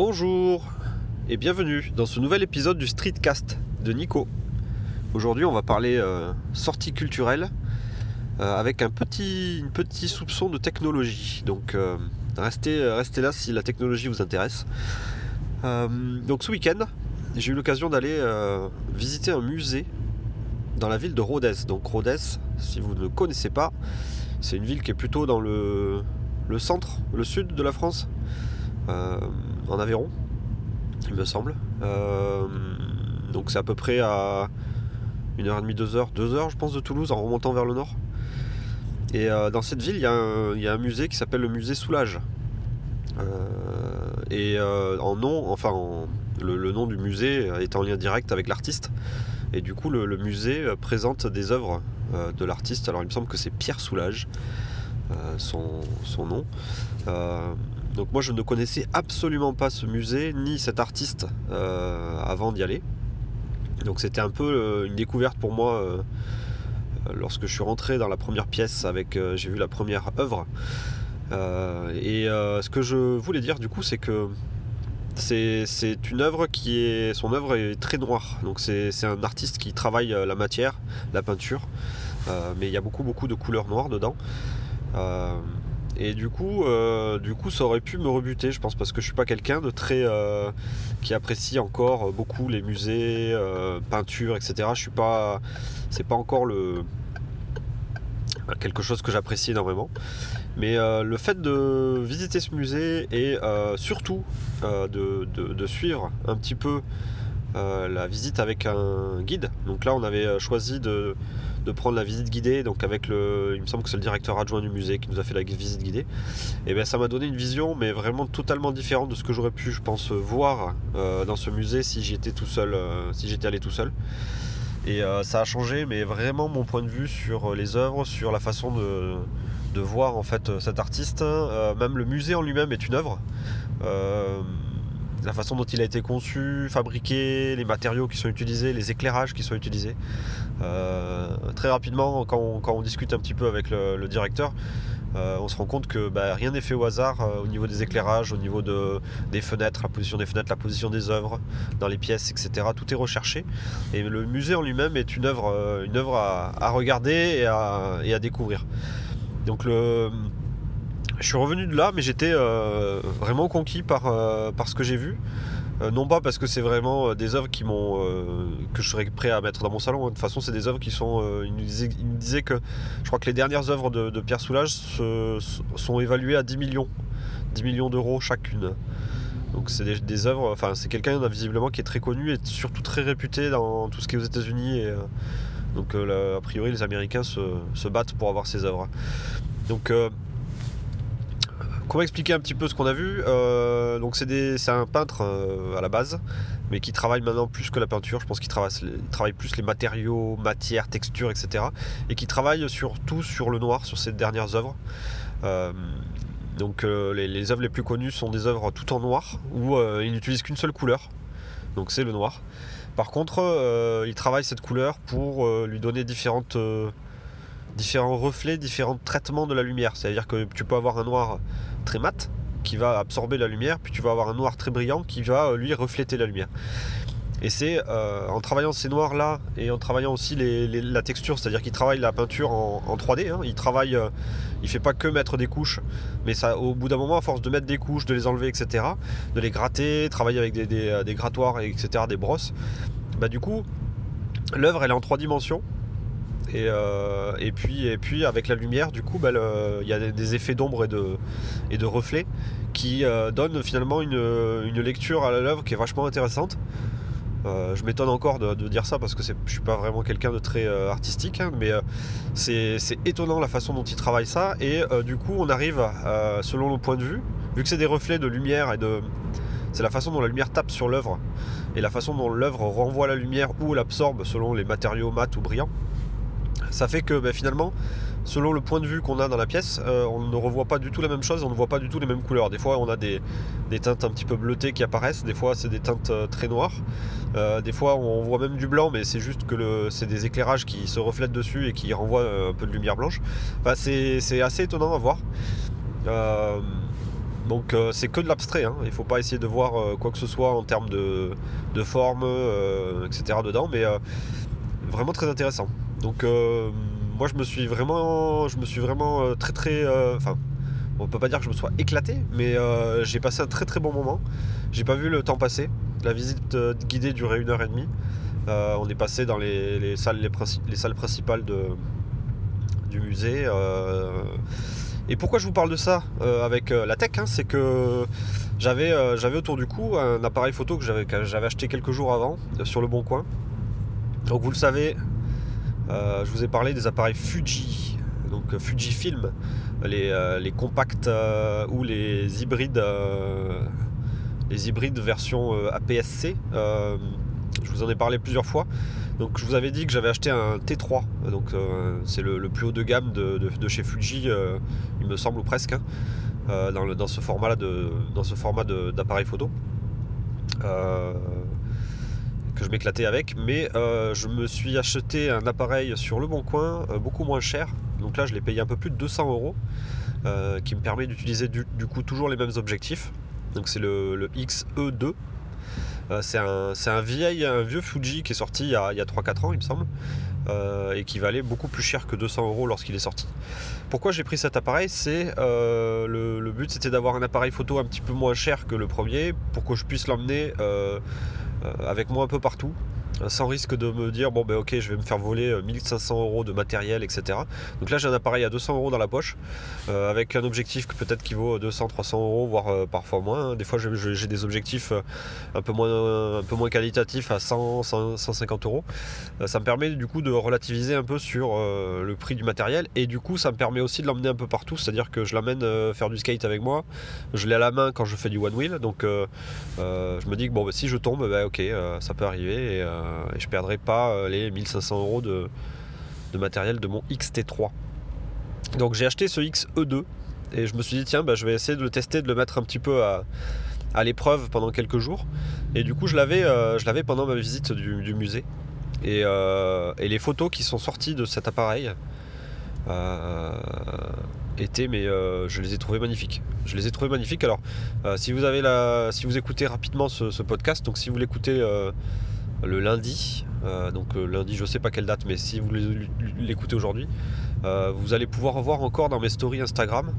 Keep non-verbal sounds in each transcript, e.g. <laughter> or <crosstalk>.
Bonjour et bienvenue dans ce nouvel épisode du Streetcast de Nico. Aujourd'hui on va parler euh, sortie culturelle euh, avec un petit, petit soupçon de technologie. Donc euh, restez, là si la technologie vous intéresse. donc ce week-end j'ai eu l'occasion d'aller visiter un musée dans la ville de Rodez. Donc Rodez, si vous ne connaissez pas, c'est une ville qui est plutôt dans le, le centre, le sud de la France, en Aveyron, il me semble. Euh, donc c'est à peu près à 1h30, 2h, 2h je pense de Toulouse en remontant vers le nord. Et euh, dans cette ville, il y, a un musée qui s'appelle le musée Soulage. et en nom, enfin le, nom du musée est en lien direct avec l'artiste. Et du coup, le, musée présente des œuvres de l'artiste. Alors il me semble que c'est Pierre Soulage. son, nom. Donc moi je ne connaissais absolument pas ce musée ni cet artiste euh, avant d'y aller. Donc c'était un peu euh, une découverte pour moi euh, lorsque je suis rentré dans la première pièce avec j'ai vu la première œuvre. et ce que je voulais dire du coup c'est que c'est une œuvre qui est. Son œuvre est très noire. Donc c'est un artiste qui travaille la matière, la peinture. mais il y a beaucoup beaucoup de couleurs noires dedans. Et du coup, euh, du coup, ça aurait pu me rebuter, je pense, parce que je suis pas quelqu'un de très euh, qui apprécie encore beaucoup les musées, euh, peintures, etc. Je suis pas, c'est pas encore le quelque chose que j'apprécie énormément. Mais le fait de visiter ce musée et surtout de, suivre un petit peu la visite avec un guide. Donc là, on avait choisi de de prendre la visite guidée, donc avec le, il me semble que c'est le directeur adjoint du musée qui nous a fait la visite guidée. Et bien ça m'a donné une vision, mais vraiment totalement différente de ce que j'aurais pu, je pense, voir euh, dans ce musée si j'étais tout seul, euh, si j'étais allé tout seul. Et euh, ça a changé, mais vraiment mon point de vue sur les œuvres, sur la façon de, de voir en fait cet artiste. même le musée en lui-même est une œuvre la façon dont il a été conçu, fabriqué, les matériaux qui sont utilisés, les éclairages qui sont utilisés. Euh, très rapidement, quand on, discute un petit peu avec le, directeur, euh, on se rend compte que bah, rien n'est fait au hasard euh, au niveau des éclairages, au niveau des fenêtres, la position des fenêtres, la position des œuvres dans les pièces, etc. Tout est recherché. Et le musée en lui-même est une œuvre, à, regarder et à, et à découvrir. Donc le, je suis revenu de là, mais j'étais euh, vraiment conquis par, euh, par ce que j'ai vu. Euh, non pas parce que c'est vraiment des œuvres qui que je serais prêt à mettre dans mon salon. Hein. De toute façon, c'est des œuvres qui sont. il, me disait, que je crois que les dernières œuvres de, Pierre Soulages sont évaluées à 10 millions, 10 millions d'euros chacune. Donc c'est des, œuvres. Enfin, c'est quelqu'un visiblement qui est très connu et surtout très réputé dans tout ce qui est aux États-Unis. donc a priori, les Américains se, se, battent pour avoir ces œuvres. Donc Comment expliquer un petit peu ce qu'on a vu euh, Donc c'est un peintre euh, à la base, mais qui travaille maintenant plus que la peinture. Je pense qu'il travaille, plus les matériaux, matières, textures, etc. Et qui travaille surtout sur le noir, sur ses dernières œuvres. Euh, donc les, œuvres les plus connues sont des œuvres tout en noir, où il n'utilise qu'une seule couleur. Donc c'est le noir. Par contre, il travaille cette couleur pour lui donner différents reflets, différents traitements de la lumière. C'est-à-dire que tu peux avoir un noir très mat qui va absorber la lumière, puis tu vas avoir un noir très brillant qui va euh, lui refléter la lumière. Et c'est euh, en travaillant ces noirs là et en travaillant aussi la texture, c'est-à-dire qu'il travaille la peinture en, 3D. Hein. il travaille, euh, il fait pas que mettre des couches, mais ça, au bout d'un moment, à force de mettre des couches, de les enlever, etc., de les gratter, travailler avec des, des grattoirs, etc., des brosses, bah du coup, l'œuvre elle est en trois dimensions euh, et, puis, avec la lumière, du coup, bah, il y a des effets d'ombre et de, et de reflets qui euh, donnent finalement une, lecture à l'œuvre qui est vachement intéressante. Euh, je m'étonne encore de, dire ça parce que je suis pas vraiment quelqu'un de très artistique, hein, mais c'est étonnant la façon dont il travaille ça. Et du coup, on arrive, selon le point de vue, vu que c'est des reflets de lumière et de. C'est la façon dont la lumière tape sur l'œuvre et la façon dont l'œuvre renvoie la lumière ou l'absorbe selon les matériaux mat ou brillants ça fait que ben, finalement, selon le point de vue qu'on a dans la pièce, euh, on ne revoit pas du tout la même chose, on ne voit pas du tout les mêmes couleurs. Des fois, on a des, teintes un petit peu bleutées qui apparaissent, des fois, c'est des teintes euh, très noires. Euh, des fois, on voit même du blanc, mais c'est juste que c'est des éclairages qui se reflètent dessus et qui renvoient un peu de lumière blanche. c'est assez étonnant à voir. Donc c'est que de l'abstrait, hein. il ne faut pas essayer de voir quoi que ce soit en termes de, de forme, etc. dedans, mais vraiment très intéressant. Donc moi je me suis vraiment, je me suis vraiment très très, enfin on peut pas dire que je me sois éclaté, mais j'ai passé un très très bon moment. J'ai pas vu le temps passer. La visite guidée durait une heure et demie. on est passé dans les, salles, les, salles principales de, du musée. Et pourquoi je vous parle de ça euh, avec euh, la tech hein, C'est que euh, j'avais autour du cou un appareil photo que j'avais acheté quelques jours avant sur le Bon Coin. Donc vous le savez, je vous ai parlé des appareils Fuji, donc Fujifilm, les, les compacts ou les hybrides, les hybrides version APS-C. je vous en ai parlé plusieurs fois. Donc je vous avais dit que j'avais acheté un T3, donc euh, c'est le, plus haut de gamme de, chez Fuji, euh, il me semble ou presque, hein, euh, dans, ce format de, dans ce format d'appareil photo. Que je m'éclatais avec, mais je me suis acheté un appareil sur le bon coin, beaucoup moins cher. Donc là, je l'ai payé un peu plus de 200 euros, qui me permet d'utiliser du, coup toujours les mêmes objectifs. Donc c'est le, le XE2, euh, c'est un, vieil, un vieux Fuji qui est sorti il y a, 3-4 ans, il me semble, euh, et qui valait beaucoup plus cher que 200 euros lorsqu'il est sorti. Pourquoi j'ai pris cet appareil? C'est euh, le, but, c'était d'avoir un appareil photo un petit peu moins cher que le premier, pour que je puisse l'emmener avec moi un peu partout sans risque de me dire bon ben ok je vais me faire voler 1500 euh, euros de matériel etc donc là j'ai un appareil à 200 euros dans la poche euh, avec un objectif que peut-être qui vaut 200 300 euros voire euh, parfois moins. Des fois j'ai des objectifs un peu moins un peu moins qualitatifs à 100, 150 euros. Ça me permet du coup de relativiser un peu sur le prix du matériel. Et du coup ça me permet aussi de l'emmener un peu partout. C'est à dire que je l'emmène faire du skate avec moi. Je l'ai à la main quand je fais du one wheel. Donc je me dis que bon ben, si je tombe ben, ok ça peut arriver et je perdrai pas euh, les 1500 euros de, matériel de mon XT3. Donc j'ai acheté ce XE2 et je me suis dit tiens bah, je vais essayer de le tester, de le mettre un petit peu à, l'épreuve pendant quelques jours. Et du coup je l'avais euh, pendant ma visite du, musée. Et, les photos qui sont sorties de cet appareil étaient mais je les ai trouvées magnifiques. Je les ai trouvées magnifiques. Alors si vous avez la, si vous écoutez rapidement ce podcast, donc si vous l'écoutez le lundi. Euh, donc euh, lundi, je sais pas quelle date, mais si vous l'écoutez aujourd'hui, euh, vous allez pouvoir voir encore dans mes stories Instagram.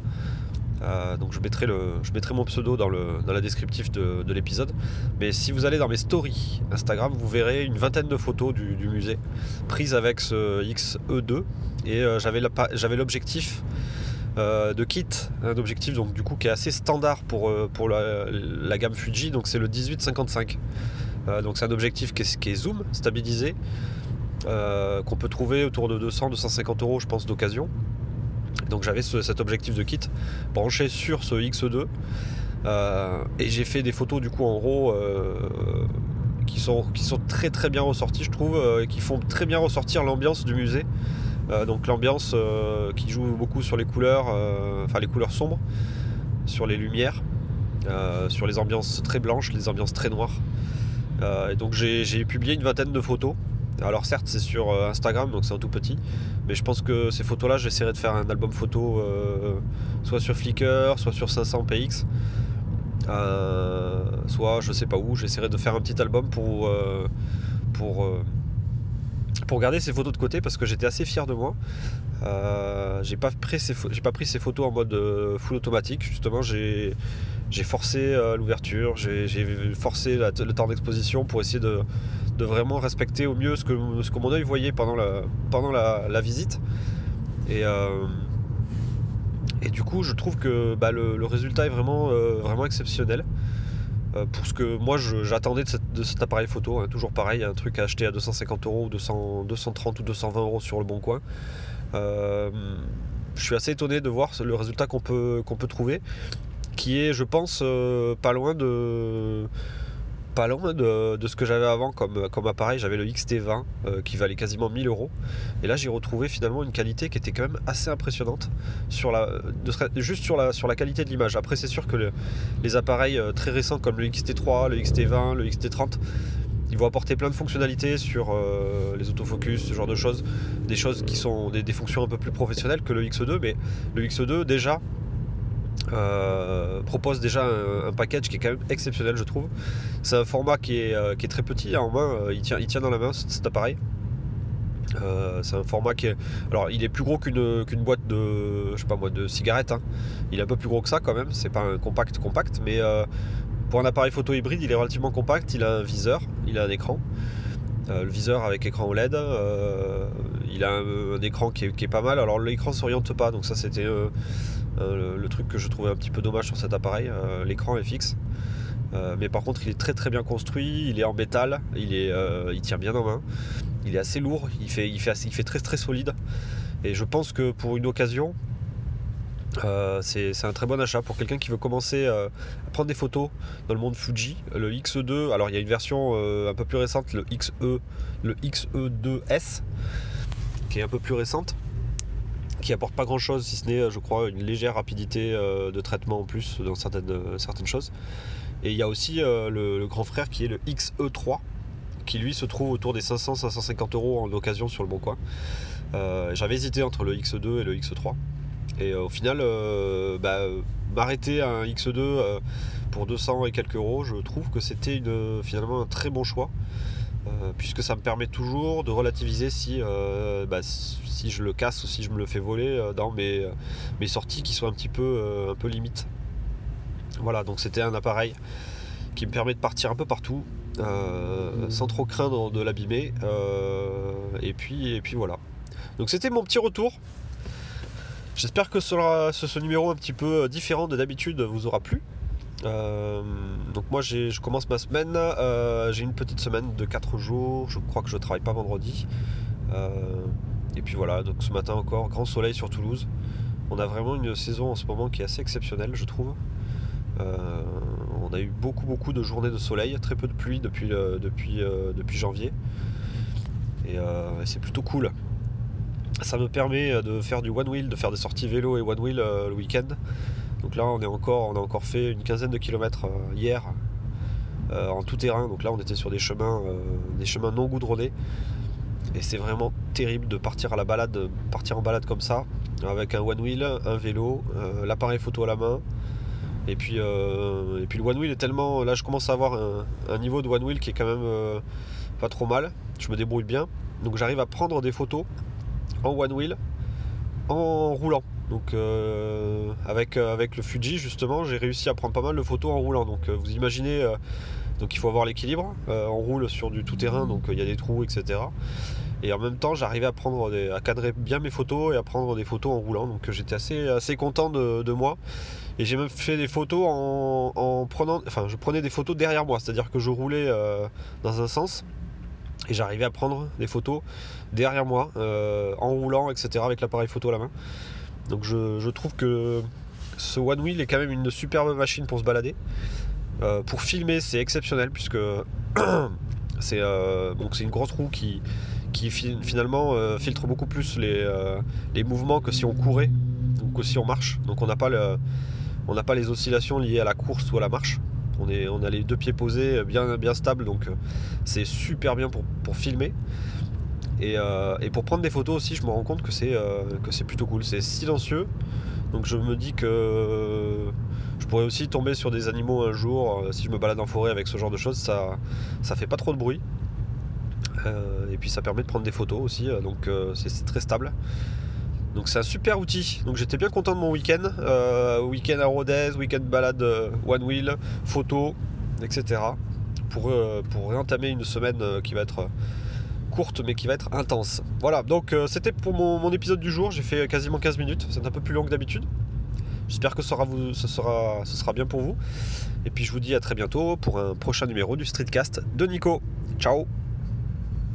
donc je mettrai, le, je mettrai mon pseudo dans, le, dans la descriptive de, l'épisode. Mais si vous allez dans mes stories Instagram, vous verrez une vingtaine de photos du, musée prises avec ce XE2. Et j'avais l'objectif de kit, un objectif donc du coup qui est assez standard pour, pour la, la gamme Fuji, donc c'est le 1855. Euh, donc c'est un objectif qui est, zoom, stabilisé, euh, qu'on peut trouver autour de 200-250 euros je pense d'occasion. Donc j'avais cet objectif de kit branché sur ce X2 euh, et j'ai fait des photos du coup en RAW qui, sont, qui sont très très bien ressorties je trouve et qui font très bien ressortir l'ambiance du musée. donc l'ambiance qui joue beaucoup sur les couleurs, enfin les couleurs sombres, sur les lumières, sur les ambiances très blanches, les ambiances très noires. Euh, donc j'ai publié une vingtaine de photos. Alors certes c'est sur euh, Instagram donc c'est un tout petit, mais je pense que ces photos là j'essaierai de faire un album photo euh, soit sur Flickr, soit sur 500 px, soit je sais pas où, j'essaierai de faire un petit album pour, pour, pour garder ces photos de côté parce que j'étais assez fier de moi. j'ai pas, pris ces, pas pris ces photos en mode full automatique, justement j'ai j'ai forcé euh, l'ouverture, j'ai forcé le temps d'exposition pour essayer de, vraiment respecter au mieux ce que, mon œil voyait pendant la, visite. Et, euh, et du coup, je trouve que bah, le, résultat est vraiment, euh, exceptionnel. pour ce que moi j'attendais de, cet appareil photo, hein. toujours pareil, un truc à acheter à 250 euros ou 230 ou 220 euros sur le bon coin. je suis assez étonné de voir le résultat qu'on peut trouver qui est, je pense, euh, pas loin de pas loin de, ce que j'avais avant comme, comme appareil. J'avais le XT20 euh, qui valait quasiment 1000 euros. Et là, j'ai retrouvé finalement une qualité qui était quand même assez impressionnante, sur la, juste sur la, sur la qualité de l'image. Après, c'est sûr que les appareils euh, très récents comme le XT3, le XT20, le XT30, ils vont apporter plein de fonctionnalités sur les autofocus, ce genre de choses, des choses qui sont des, des, fonctions un peu plus professionnelles que le X2, mais le X2 déjà propose déjà un, package qui est quand même exceptionnel je trouve. C'est un format qui est, qui est très petit hein, en main, il tient, il tient dans la main cet appareil. Euh, c'est un format qui est. Alors, il est plus gros qu'une boîte de. Je sais pas moi, de cigarettes. Hein. Il est un peu plus gros que ça quand même. C'est pas un compact compact, mais euh, pour un appareil photo hybride, il est relativement compact. Il a un viseur, il a un écran. Euh, le viseur avec écran OLED. il a un, écran qui est, pas mal. Alors, l'écran s'oriente pas, donc ça, c'était le, truc que je trouvais un petit peu dommage sur cet appareil. l'écran est fixe. mais par contre, il est très très bien construit, il est en métal, il, est, il tient bien en main. Il est assez lourd, il fait, il fait, il fait très très solide. Et je pense que pour une occasion, euh, c'est un très bon achat pour quelqu'un qui veut commencer euh, à prendre des photos dans le monde Fuji. Le XE2, alors il y a une version euh, un peu plus récente, le XE, le XE2S, qui est un peu plus récente, qui apporte pas grand chose si ce n'est, je crois, une légère rapidité de traitement en plus dans certaines, certaines choses. Et il y a aussi le, grand frère qui est le XE3, qui lui se trouve autour des 500-550 euros en occasion sur le bon coin. Euh, j'avais hésité entre le X2 et le X3. Et euh, au final, euh, bah, m'arrêter à un X2 pour 200 et quelques euros, je trouve que c'était finalement un très bon choix. Puisque ça me permet toujours de relativiser si, bah, si je le casse ou si je me le fais voler dans mes, sorties qui sont un petit peu, un peu limites. Voilà, donc c'était un appareil qui me permet de partir un peu partout, euh, sans trop craindre de l'abîmer. Euh, et, puis, et puis voilà. Donc c'était mon petit retour. J'espère que ce, numéro un petit peu différent de d'habitude vous aura plu. Euh, donc moi je commence ma semaine, j'ai une petite semaine de 4 jours, je crois que je ne travaille pas vendredi. et puis voilà, donc ce matin encore, grand soleil sur Toulouse. On a vraiment une saison en ce moment qui est assez exceptionnelle je trouve. On a eu beaucoup beaucoup de journées de soleil, très peu de pluie depuis, depuis, euh, depuis janvier. Euh, et c'est plutôt cool. Ça me permet de faire du one wheel, de faire des sorties vélo et one wheel euh, le week-end. Donc là on, est encore, on a encore fait une quinzaine de kilomètres hier en tout terrain. Donc là on était sur des chemins, des chemins non goudronnés. Et c'est vraiment terrible de partir à la balade, partir en balade comme ça, avec un one wheel, un vélo, l'appareil photo à la main, et puis, euh, le one wheel est tellement. Là, je commence à avoir un, niveau de one wheel qui est quand même euh, pas trop mal. Je me débrouille bien. Donc, j'arrive à prendre des photos en one wheel en roulant. Donc, euh, avec, avec le Fuji, justement, j'ai réussi à prendre pas mal de photos en roulant. Donc, vous imaginez. donc, il faut avoir l'équilibre. on roule sur du tout-terrain, donc il y a des trous, etc. Et en même temps, j'arrivais à prendre à cadrer bien mes photos et à prendre des photos en roulant. Donc j'étais assez, assez content de moi. Et j'ai même fait des photos en, prenant. Enfin, je prenais des photos derrière moi, c'est-à-dire que je roulais euh, dans un sens et j'arrivais à prendre des photos derrière moi, euh, en roulant, etc., avec l'appareil photo à la main. Donc je, trouve que ce One Wheel est quand même une superbe machine pour se balader. Euh, pour filmer, c'est exceptionnel puisque <clears throat> c'est c'est une grosse roue qui, qui finalement filtre beaucoup plus les, les, mouvements que si on courait ou que si on marche. Donc on n'a pas le pas les oscillations liées à la course ou à la marche. On, est, on a les deux pieds posés bien, bien stables, donc euh, c'est super bien pour, filmer. Euh, et, pour prendre des photos aussi, je me rends compte que c'est euh, plutôt cool. C'est silencieux, donc je me dis que je pourrais aussi tomber sur des animaux un jour si je me balade en forêt avec ce genre de choses. Ça, ça fait pas trop de bruit. et puis ça permet de prendre des photos aussi, donc c'est très stable. Donc c'est un super outil. Donc j'étais bien content de mon week-end. Euh, week-end à Rodez, week-end balade euh, one wheel, photo, etc. Pour, euh, pour réentamer une semaine qui va être mais qui va être intense. Voilà, donc c'était pour mon, épisode du jour. J'ai fait quasiment 15 minutes. C'est un peu plus long que d'habitude. J'espère que ce sera, vous, ce, sera, ce sera bien pour vous. Et puis je vous dis à très bientôt pour un prochain numéro du Streetcast de Nico. Ciao